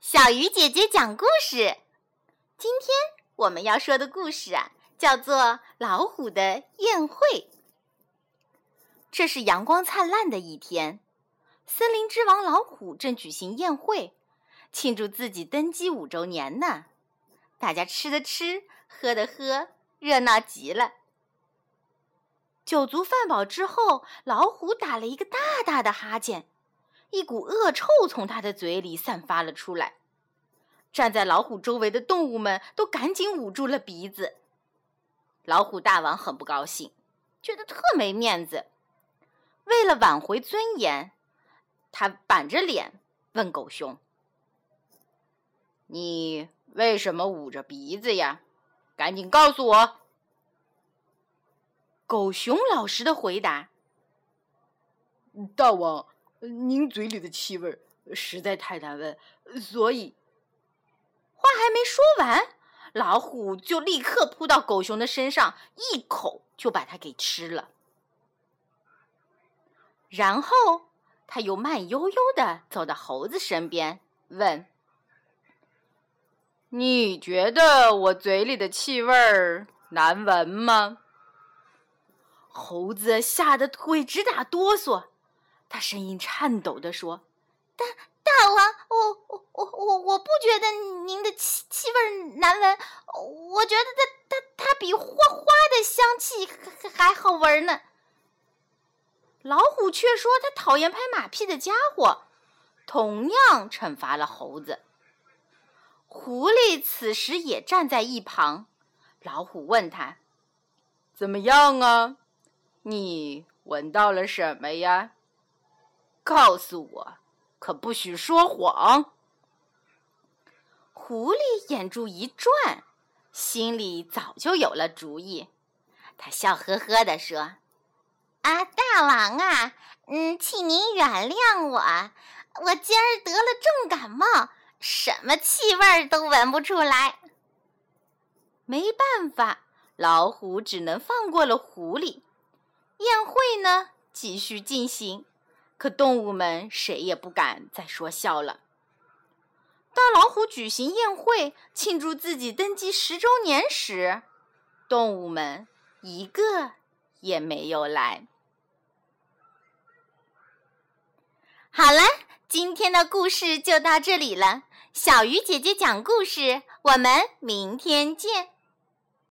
小鱼姐姐讲故事。今天我们要说的故事啊，叫做《老虎的宴会》。这是阳光灿烂的一天，森林之王老虎正举行宴会，庆祝自己登基五周年呢。大家吃的吃，喝的喝，热闹极了。酒足饭饱之后，老虎打了一个大大的哈欠。一股恶臭从他的嘴里散发了出来，站在老虎周围的动物们都赶紧捂住了鼻子。老虎大王很不高兴，觉得特没面子。为了挽回尊严，他板着脸问狗熊：“你为什么捂着鼻子呀？赶紧告诉我！”狗熊老实的回答：“大王。”您嘴里的气味实在太难闻，所以话还没说完，老虎就立刻扑到狗熊的身上，一口就把它给吃了。然后他又慢悠悠的走到猴子身边，问：“你觉得我嘴里的气味难闻吗？”猴子吓得腿直打哆嗦。他声音颤抖地说：“大大王，我我我我我不觉得您的气气味难闻，我觉得它它它比花花的香气还还好闻呢。”老虎却说：“他讨厌拍马屁的家伙。”同样惩罚了猴子。狐狸此时也站在一旁。老虎问他：“怎么样啊？你闻到了什么呀？”告诉我，可不许说谎。狐狸眼珠一转，心里早就有了主意。他笑呵呵地说：“啊，大王啊，嗯，请您原谅我，我今儿得了重感冒，什么气味都闻不出来。”没办法，老虎只能放过了狐狸。宴会呢，继续进行。可动物们谁也不敢再说笑了。当老虎举行宴会庆祝自己登基十周年时，动物们一个也没有来。好了，今天的故事就到这里了。小鱼姐姐讲故事，我们明天见。